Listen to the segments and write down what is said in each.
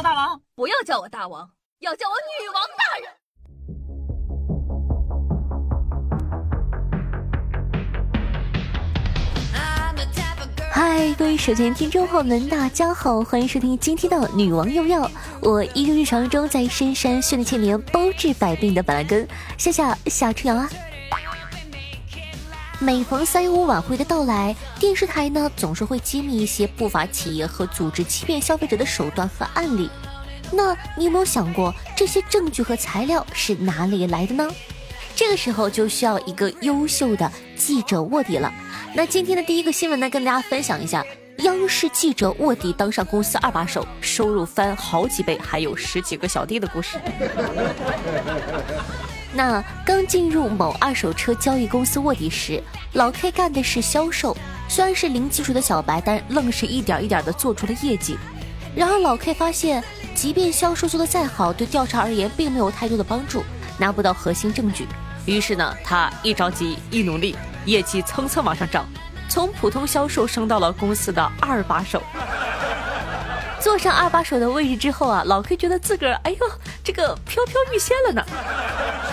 大王，不要叫我大王，要叫我女王大人。嗨，各位手机听众朋友们，大家好，欢迎收听今天的女王又要。我依旧日常中在深山训练千年，包治百病的板蓝根，夏夏夏春阳啊。每逢三一五晚会的到来，电视台呢总是会揭秘一些不法企业和组织欺骗消费者的手段和案例。那你有没有想过，这些证据和材料是哪里来的呢？这个时候就需要一个优秀的记者卧底了。那今天的第一个新闻呢，跟大家分享一下，央视记者卧底当上公司二把手，收入翻好几倍，还有十几个小弟的故事。那刚进入某二手车交易公司卧底时，老 K 干的是销售，虽然是零基础的小白，但愣是一点一点的做出了业绩。然而老 K 发现，即便销售做的再好，对调查而言并没有太多的帮助，拿不到核心证据。于是呢，他一着急一努力。业绩蹭蹭往上涨，从普通销售升到了公司的二把手。坐上二把手的位置之后啊，老 K 觉得自个儿哎呦，这个飘飘欲仙了呢。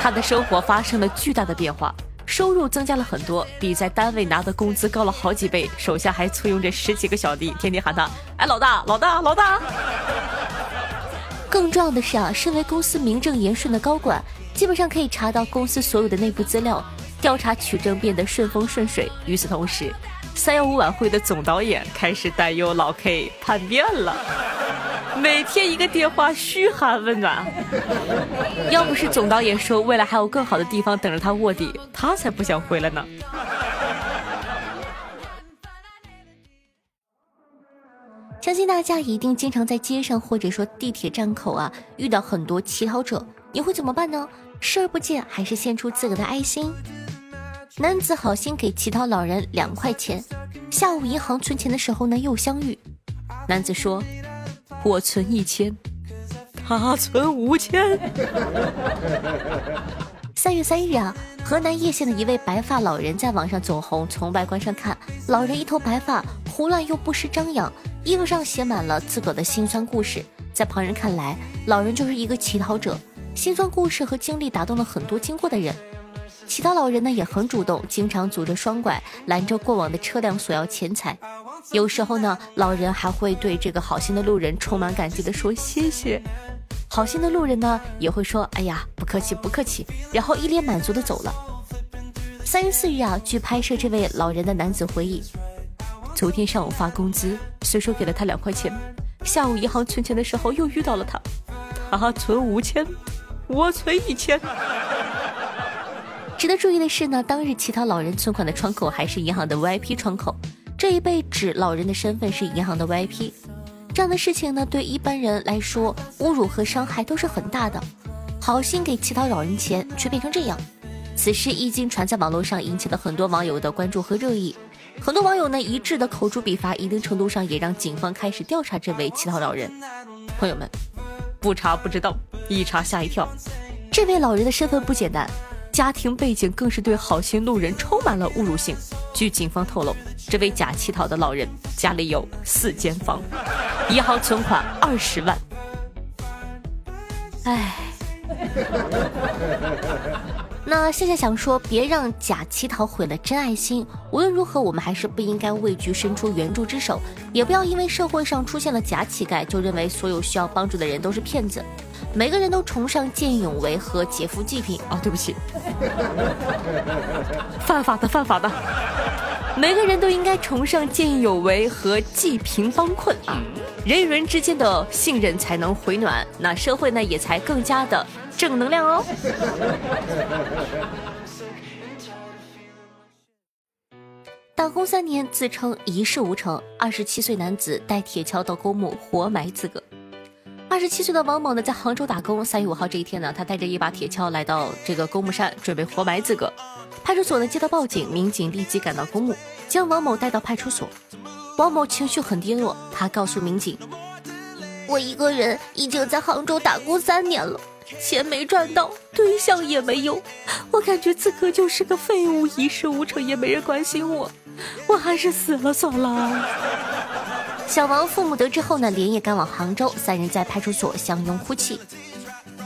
他的生活发生了巨大的变化，收入增加了很多，比在单位拿的工资高了好几倍。手下还簇拥着十几个小弟，天天喊他哎老大老大老大。更重要的是啊，身为公司名正言顺的高管，基本上可以查到公司所有的内部资料。调查取证变得顺风顺水。与此同时，三幺五晚会的总导演开始担忧老 K 叛变了，每天一个电话嘘寒问暖。要不是总导演说未来还有更好的地方等着他卧底，他才不想回来呢。相信大家一定经常在街上或者说地铁站口啊遇到很多乞讨者，你会怎么办呢？视而不见，还是献出自个的爱心？男子好心给乞讨老人两块钱，下午银行存钱的时候呢又相遇。男子说：“我存一千，他存五千。”三月三日啊，河南叶县的一位白发老人在网上走红。从外观上看，老人一头白发，胡乱又不失张扬，衣服上写满了自个的辛酸故事。在旁人看来，老人就是一个乞讨者，辛酸故事和经历打动了很多经过的人。其他老人呢也很主动，经常拄着双拐拦着过往的车辆索要钱财。有时候呢，老人还会对这个好心的路人充满感激的说谢谢。好心的路人呢也会说哎呀不客气不客气，然后一脸满足的走了。三月四日啊，据拍摄这位老人的男子回忆，昨天上午发工资，随手给了他两块钱。下午银行存钱的时候又遇到了他，他存五千，我存一千。值得注意的是呢，当日乞讨老人存款的窗口还是银行的 VIP 窗口，这一被指老人的身份是银行的 VIP，这样的事情呢，对一般人来说侮辱和伤害都是很大的。好心给乞讨老人钱，却变成这样，此事一经传在网络上，引起了很多网友的关注和热议。很多网友呢一致的口诛笔伐，一定程度上也让警方开始调查这位乞讨老人。朋友们，不查不知道，一查吓一跳，这位老人的身份不简单。家庭背景更是对好心路人充满了侮辱性。据警方透露，这位假乞讨的老人家里有四间房，银行存款二十万。哎，那夏夏想说，别让假乞讨毁了真爱心。无论如何，我们还是不应该畏惧伸出援助之手，也不要因为社会上出现了假乞丐，就认为所有需要帮助的人都是骗子。每个人都崇尚见义勇为和劫富济贫哦，对不起，犯法的犯法的。每个人都应该崇尚见义勇为和济贫帮困啊，人与人之间的信任才能回暖，那社会呢也才更加的正能量哦。打工三年，自称一事无成，二十七岁男子带铁锹到公墓活埋自个。二十七岁的王某呢，在杭州打工。三月五号这一天呢，他带着一把铁锹来到这个公墓山，准备活埋自个。派出所呢接到报警，民警立即赶到公墓，将王某带到派出所。王某情绪很低落，他告诉民警：“我一个人已经在杭州打工三年了，钱没赚到，对象也没有，我感觉自个就是个废物，一事无成，也没人关心我，我还是死了算了。”小王父母得知后呢，连夜赶往杭州，三人在派出所相拥哭泣。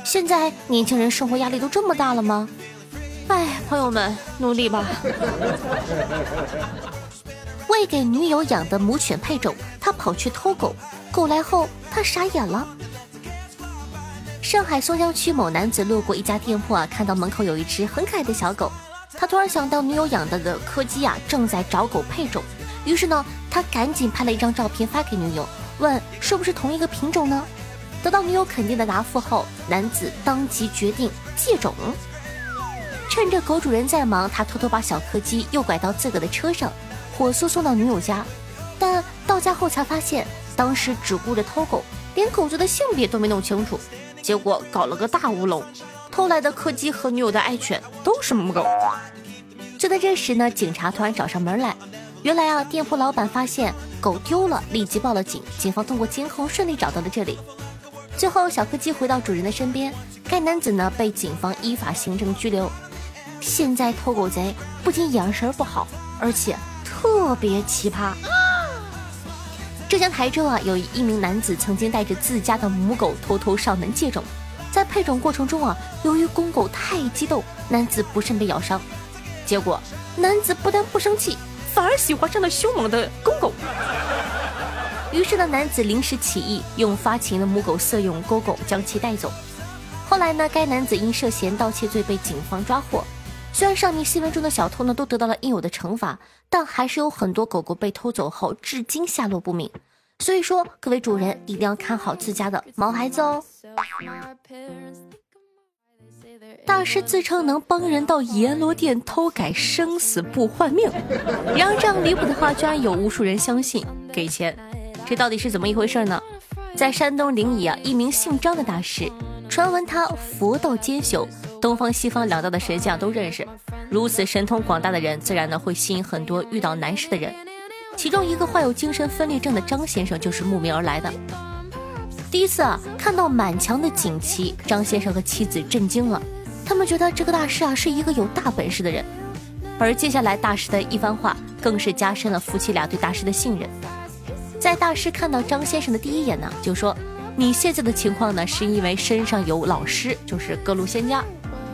现在年轻人生活压力都这么大了吗？哎，朋友们，努力吧。为给女友养的母犬配种，他跑去偷狗，狗来后他傻眼了。上海松江区某男子路过一家店铺啊，看到门口有一只很可爱的小狗，他突然想到女友养的的柯基啊正在找狗配种，于是呢。他赶紧拍了一张照片发给女友，问是不是同一个品种呢？得到女友肯定的答复后，男子当即决定借种。趁着狗主人在忙，他偷偷把小柯基诱拐到自个的车上，火速送到女友家。但到家后才发现，当时只顾着偷狗，连狗子的性别都没弄清楚，结果搞了个大乌龙。偷来的柯基和女友的爱犬都是母狗。就在这时呢，警察突然找上门来。原来啊，店铺老板发现狗丢了，立即报了警。警方通过监控顺利找到了这里。最后，小柯基回到主人的身边。该男子呢被警方依法行政拘留。现在偷狗贼不仅眼神不好，而且特别奇葩。浙江台州啊，有一名男子曾经带着自家的母狗偷偷上门借种，在配种过程中啊，由于公狗太激动，男子不慎被咬伤。结果，男子不但不生气。反而喜欢上了凶猛的公狗，于是呢，男子临时起意，用发情的母狗色诱公狗，将其带走。后来呢，该男子因涉嫌盗窃罪被警方抓获。虽然上面新闻中的小偷呢都得到了应有的惩罚，但还是有很多狗狗被偷走后至今下落不明。所以说，各位主人一定要看好自家的毛孩子哦。大师自称能帮人到阎罗殿偷改生死簿换命，然而这样离谱的话居然有无数人相信，给钱，这到底是怎么一回事呢？在山东临沂啊，一名姓张的大师，传闻他佛道兼修，东方西方两道的神像都认识，如此神通广大的人，自然呢会吸引很多遇到难事的人。其中一个患有精神分裂症的张先生就是慕名而来的。第一次啊，看到满墙的锦旗，张先生和妻子震惊了。他们觉得这个大师啊是一个有大本事的人，而接下来大师的一番话更是加深了夫妻俩对大师的信任。在大师看到张先生的第一眼呢，就说：“你现在的情况呢，是因为身上有老师，就是各路仙家。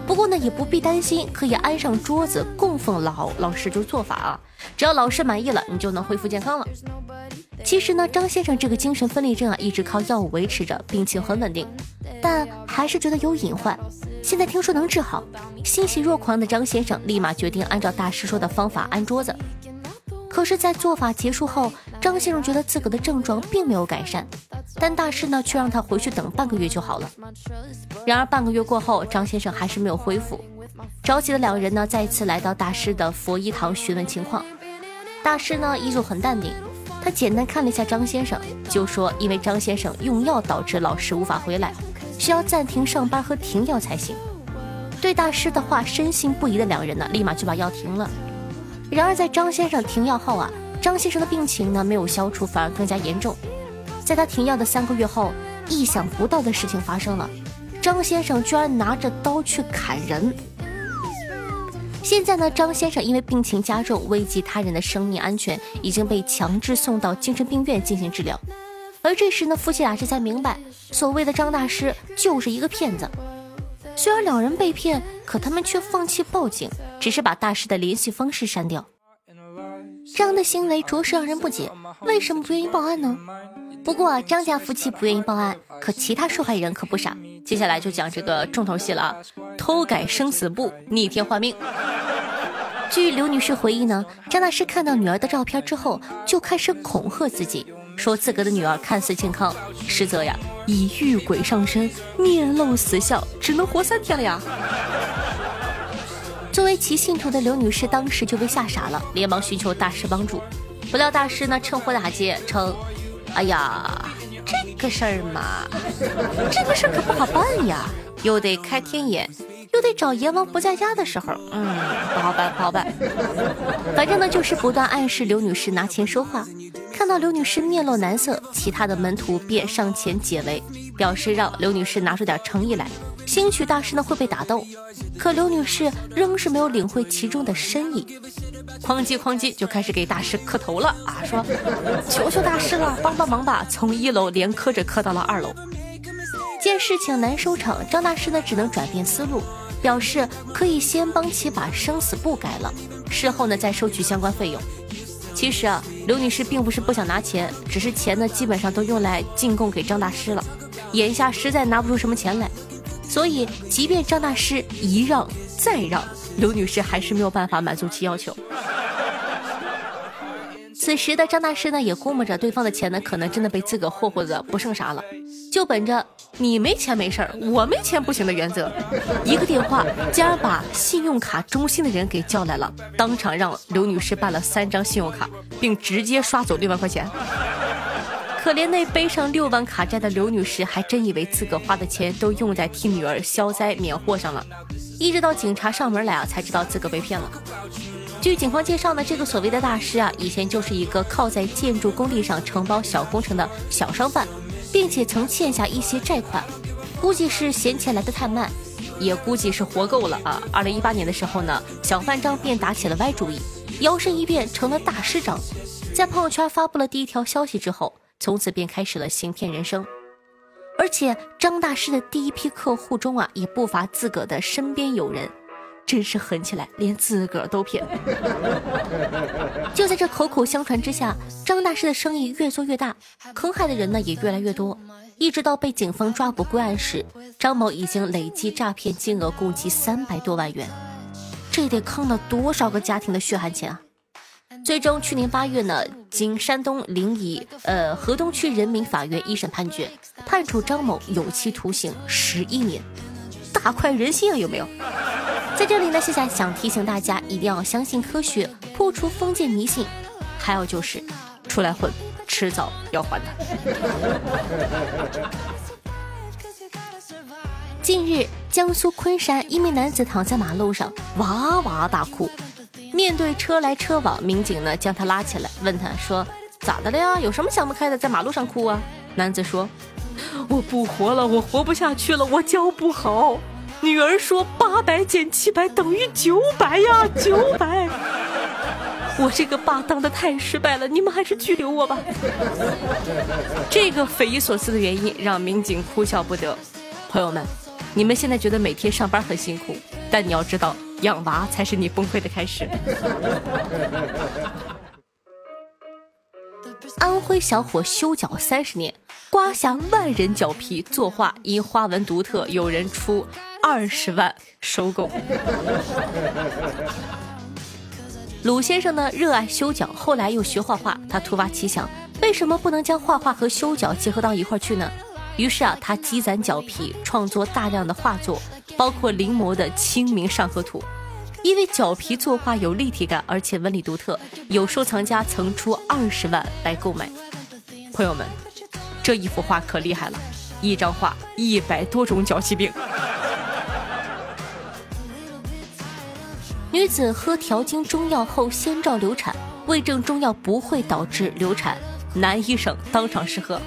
不过呢，也不必担心，可以安上桌子供奉老老师，就是做法啊。只要老师满意了，你就能恢复健康了。”其实呢，张先生这个精神分裂症啊，一直靠药物维持着，病情很稳定，但还是觉得有隐患。现在听说能治好，欣喜若狂的张先生立马决定按照大师说的方法安桌子。可是，在做法结束后，张先生觉得自个的症状并没有改善，但大师呢却让他回去等半个月就好了。然而半个月过后，张先生还是没有恢复。着急的两人呢再次来到大师的佛医堂询问情况，大师呢依旧很淡定。他简单看了一下张先生，就说：“因为张先生用药导致老师无法回来，需要暂停上班和停药才行。”对大师的话深信不疑的两人呢，立马就把药停了。然而在张先生停药后啊，张先生的病情呢没有消除，反而更加严重。在他停药的三个月后，意想不到的事情发生了，张先生居然拿着刀去砍人。现在呢，张先生因为病情加重，危及他人的生命安全，已经被强制送到精神病院进行治疗。而这时呢，夫妻俩这才明白，所谓的张大师就是一个骗子。虽然两人被骗，可他们却放弃报警，只是把大师的联系方式删掉。这样的行为着实让人不解，为什么不愿意报案呢？不过张家夫妻不愿意报案，可其他受害人可不傻。接下来就讲这个重头戏了！偷改生死簿，逆天换命。据刘女士回忆呢，张大师看到女儿的照片之后，就开始恐吓自己，说自个的女儿看似健康，实则呀已遇鬼上身，面露死相，只能活三天了呀。作为其信徒的刘女士当时就被吓傻了，连忙寻求大师帮助。不料大师呢趁火打劫，称：“哎呀，这个事儿嘛，这个事儿可不好办呀，又得开天眼。”就得找阎王不在家的时候，嗯，不好办，不好办。反正呢，就是不断暗示刘女士拿钱说话。看到刘女士面露难色，其他的门徒便上前解围，表示让刘女士拿出点诚意来，兴许大师呢会被打动。可刘女士仍是没有领会其中的深意。哐叽哐叽就开始给大师磕头了啊，说求求大师了，帮帮忙吧！从一楼连磕着磕到了二楼。见事情难收场，张大师呢只能转变思路，表示可以先帮其把生死簿改了，事后呢再收取相关费用。其实啊，刘女士并不是不想拿钱，只是钱呢基本上都用来进贡给张大师了，眼下实在拿不出什么钱来，所以即便张大师一让再让。刘女士还是没有办法满足其要求。此时的张大师呢，也估摸着对方的钱呢，可能真的被自个霍霍的不剩啥了，就本着你没钱没事儿，我没钱不行的原则，一个电话竟然把信用卡中心的人给叫来了，当场让刘女士办了三张信用卡，并直接刷走六万块钱。可怜那背上六万卡债的刘女士，还真以为自个花的钱都用在替女儿消灾免祸上了。一直到警察上门来啊，才知道自个被骗了。据警方介绍呢，这个所谓的大师啊，以前就是一个靠在建筑工地上承包小工程的小商贩，并且曾欠下一些债款，估计是嫌钱来的太慢，也估计是活够了啊。二零一八年的时候呢，小范张便打起了歪主意，摇身一变成了大师张，在朋友圈发布了第一条消息之后，从此便开始了行骗人生。而且张大师的第一批客户中啊，也不乏自个的身边友人，真是狠起来，连自个儿都骗。就在这口口相传之下，张大师的生意越做越大，坑害的人呢也越来越多，一直到被警方抓捕归案时，张某已经累计诈骗金额共计三百多万元，这得坑了多少个家庭的血汗钱啊！最终，去年八月呢，经山东临沂呃河东区人民法院一审判决，判处张某有期徒刑十一年，大快人心啊！有没有？在这里呢，夏夏想提醒大家，一定要相信科学，破除封建迷信，还有就是出来混，迟早要还的。近日，江苏昆山一名男子躺在马路上哇哇大哭。面对车来车往，民警呢将他拉起来，问他说：“咋的了呀？有什么想不开的，在马路上哭啊？”男子说：“我不活了，我活不下去了，我教不好。女儿说八百减七百等于九百呀，九百。我这个爸当的太失败了，你们还是拘留我吧。”这个匪夷所思的原因让民警哭笑不得。朋友们，你们现在觉得每天上班很辛苦，但你要知道。养娃才是你崩溃的开始。安徽小伙修脚三十年，刮下万人脚皮作画，因花纹独特，有人出二十万收购。鲁先生呢，热爱修脚，后来又学画画。他突发奇想，为什么不能将画画和修脚结合到一块儿去呢？于是啊，他积攒脚皮，创作大量的画作。包括临摹的《清明上河图》，因为脚皮作画有立体感，而且纹理独特，有收藏家曾出二十万来购买。朋友们，这一幅画可厉害了，一张画一百多种脚气病。女子喝调经中药后先兆流产，为证中药不会导致流产，男医生当场试喝。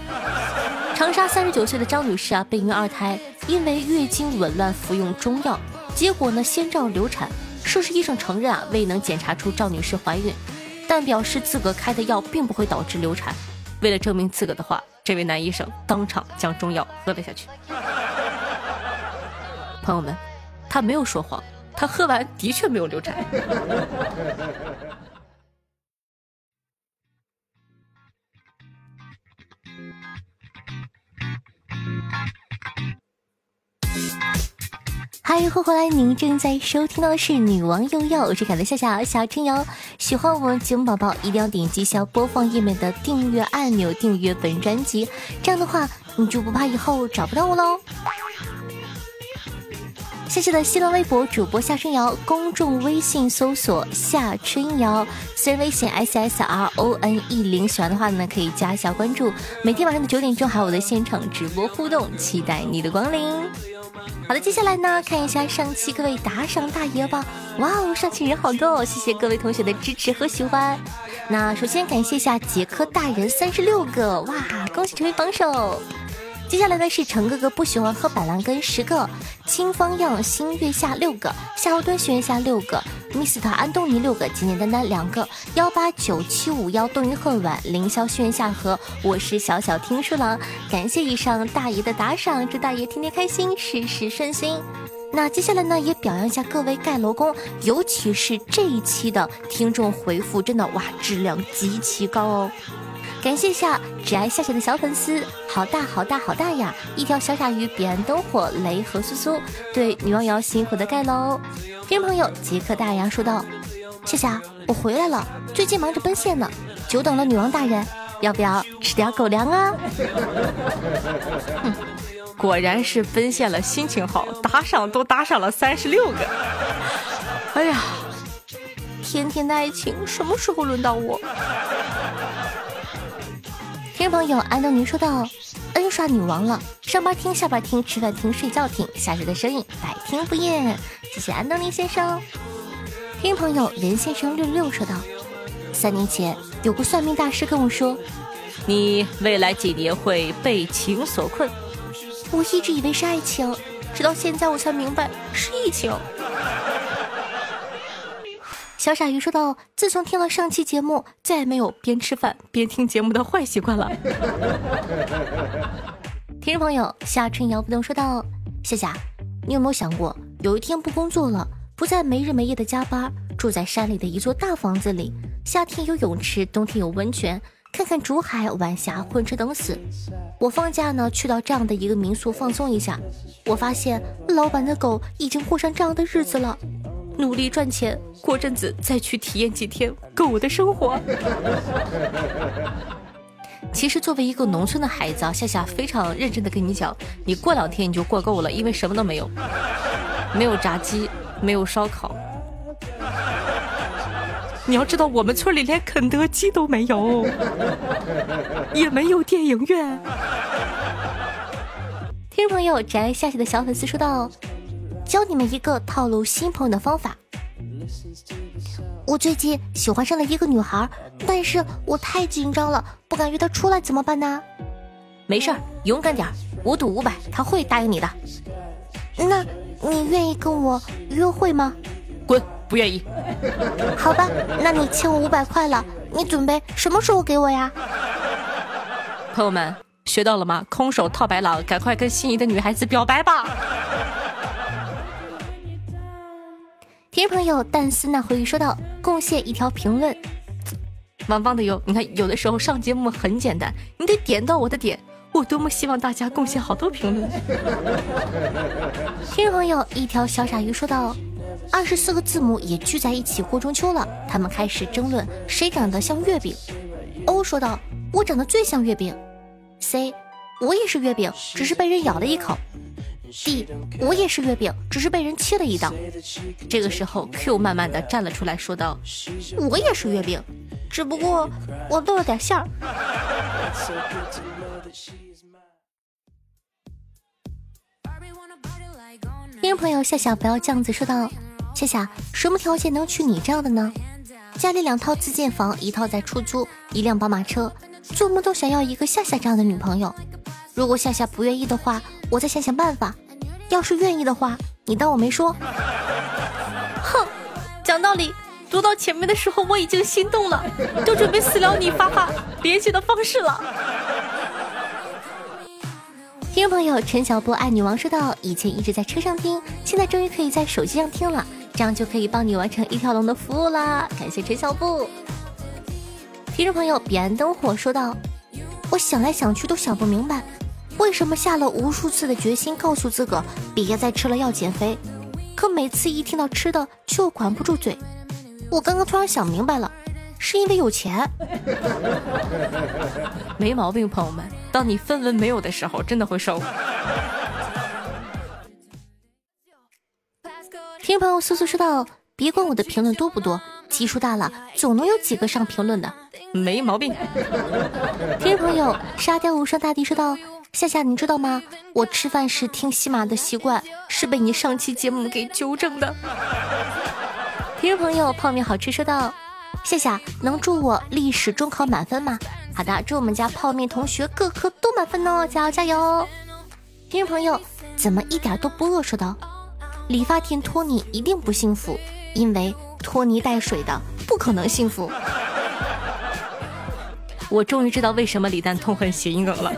长沙三十九岁的张女士啊，备孕二胎，因为月经紊乱服用中药，结果呢先兆流产。涉事医生承认啊，未能检查出赵女士怀孕，但表示自个开的药并不会导致流产。为了证明自个的话，这位男医生当场将中药喝了下去。朋友们，他没有说谎，他喝完的确没有流产。嗨，欢迎回来！您正在收听到的是《女王又要》，我是凯的夏夏小春瑶。喜欢我们节目宝宝，一定要点击下播放页面的订阅按钮，订阅本专辑。这样的话，你就不怕以后找不到我喽。谢谢的新浪微博主播夏春瑶，公众微信搜索夏春瑶，私人微信 s s r o n e 零。喜欢的话呢，可以加一下关注。每天晚上的九点钟还有我的现场直播互动，期待你的光临。好的，接下来呢，看一下上期各位打赏大爷吧。哇哦，上期人好多哦，谢谢各位同学的支持和喜欢。那首先感谢一下杰克大人三十六个，哇，恭喜成为榜首。接下来呢是陈哥哥不喜欢喝板蓝根十个，清方样新月下六个，夏侯惇新月下六个，Mr 安东尼六个，简简单单两个，幺八九七五幺冬云恨晚，凌霄轩辕下河，我是小小听书郎，感谢以上大爷的打赏，祝大爷天天开心，事事顺心。那接下来呢，也表扬一下各位盖楼工，尤其是这一期的听众回复，真的哇，质量极其高哦。感谢一下只爱夏夏的小粉丝，好大好大好大呀！一条小鲨鱼，彼岸灯火，雷和苏苏，对女王瑶辛苦的盖楼。听众朋友杰克大洋说道：夏夏，我回来了，最近忙着奔现呢，久等了女王大人，要不要吃点狗粮啊？果然是奔现了，心情好，打赏都打赏了三十六个。哎呀，甜甜的爱情什么时候轮到我？听众朋友安东尼说道：“N 刷女王了，上班听，下班听，吃饭听，睡觉听，夏日的声音百听不厌。”谢谢安东尼先生。听朋友任先生六六说道：“三年前有个算命大师跟我说，你未来几年会被情所困。我一直以为是爱情，直到现在我才明白是疫情。”小傻鱼说道：“自从听了上期节目，再也没有边吃饭边听节目的坏习惯了。”听众朋友夏春瑶不动说道：“夏夏，你有没有想过，有一天不工作了，不再没日没夜的加班，住在山里的一座大房子里，夏天有泳池，冬天有温泉，看看竹海晚霞，混吃等死。我放假呢，去到这样的一个民宿放松一下。我发现老板的狗已经过上这样的日子了。”努力赚钱，过阵子再去体验几天狗的生活。其实作为一个农村的孩子啊，夏夏非常认真的跟你讲，你过两天你就过够了，因为什么都没有，没有炸鸡，没有烧烤。你要知道，我们村里连肯德基都没有，也没有电影院。听众朋友，宅夏夏的小粉丝说道。教你们一个套路新朋友的方法。我最近喜欢上了一个女孩，但是我太紧张了，不敢约她出来，怎么办呢？没事儿，勇敢点，儿，我赌五百，她会答应你的。那你愿意跟我约会吗？滚，不愿意。好吧，那你欠我五百块了，你准备什么时候给我呀？朋友们，学到了吗？空手套白狼，赶快跟心仪的女孩子表白吧。听众朋友，但思那回忆说道：“贡献一条评论，蛮棒的哟。你看，有的时候上节目很简单，你得点到我的点。我多么希望大家贡献好多评论。听众朋友，一条小傻鱼说道：“二十四个字母也聚在一起过中秋了，他们开始争论谁长得像月饼。”O 说道：“我长得最像月饼。”C，我也是月饼，只是被人咬了一口。D，我也是月饼，只是被人切了一刀。这个时候，Q 慢慢的站了出来，说道：“我也是月饼，只不过我漏了点馅儿。”听朋友夏夏不要这样子说道：“夏夏，什么条件能娶你这样的呢？家里两套自建房，一套在出租，一辆宝马车，做梦都想要一个夏夏这样的女朋友。如果夏夏不愿意的话，我再想想办法。”要是愿意的话，你当我没说。哼，讲道理，读到前面的时候我已经心动了，就准备私聊你发发联系的方式了。听众朋友陈小波爱女王说道：“以前一直在车上听，现在终于可以在手机上听了，这样就可以帮你完成一条龙的服务啦！感谢陈小布。听众朋友彼岸灯火说道：“我想来想去都想不明白。”为什么下了无数次的决心，告诉自个别再吃了要减肥，可每次一听到吃的就管不住嘴。我刚刚突然想明白了，是因为有钱。没毛病，朋友们，当你分文没有的时候，真的会瘦。听朋友苏苏说道：“别管我的评论多不多，基数大了，总能有几个上评论的。”没毛病。听朋友沙雕无双大帝说道。夏夏，你知道吗？我吃饭时听喜马的习惯是被你上期节目给纠正的。听众朋友，泡面好吃说道：“夏夏，能祝我历史中考满分吗？”好的，祝我们家泡面同学各科都满分哦，加油加油！听众朋友怎么一点都不饿？说道：“理发店托尼一定不幸福，因为拖泥带水的不可能幸福。”我终于知道为什么李诞痛恨谐音梗了。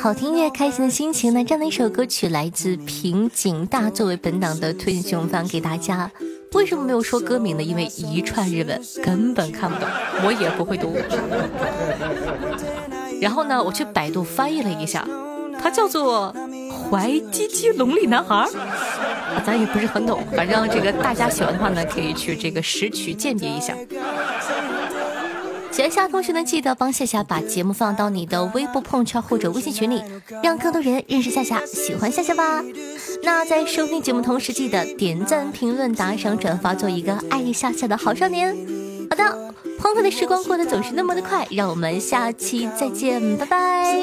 好听音乐，开心的心情。呢这样的一首歌曲来自平井大，作为本档的推荐放给大家。为什么没有说歌名呢？因为一串日文根本看不懂，我也不会读。然后呢，我去百度翻译了一下，它叫做《怀鸡鸡龙里男孩儿》，咱也不是很懂。反正这个大家喜欢的话呢，可以去这个识曲鉴别一下。喜欢夏同学呢，记得帮夏夏把节目放到你的微博朋友圈或者微信群里，让更多人认识夏夏，喜欢夏夏吧。那在收听节目同时，记得点赞、评论、打赏、转发，做一个爱丽夏夏的好少年。好的，欢快的时光过得总是那么的快，让我们下期再见，拜拜。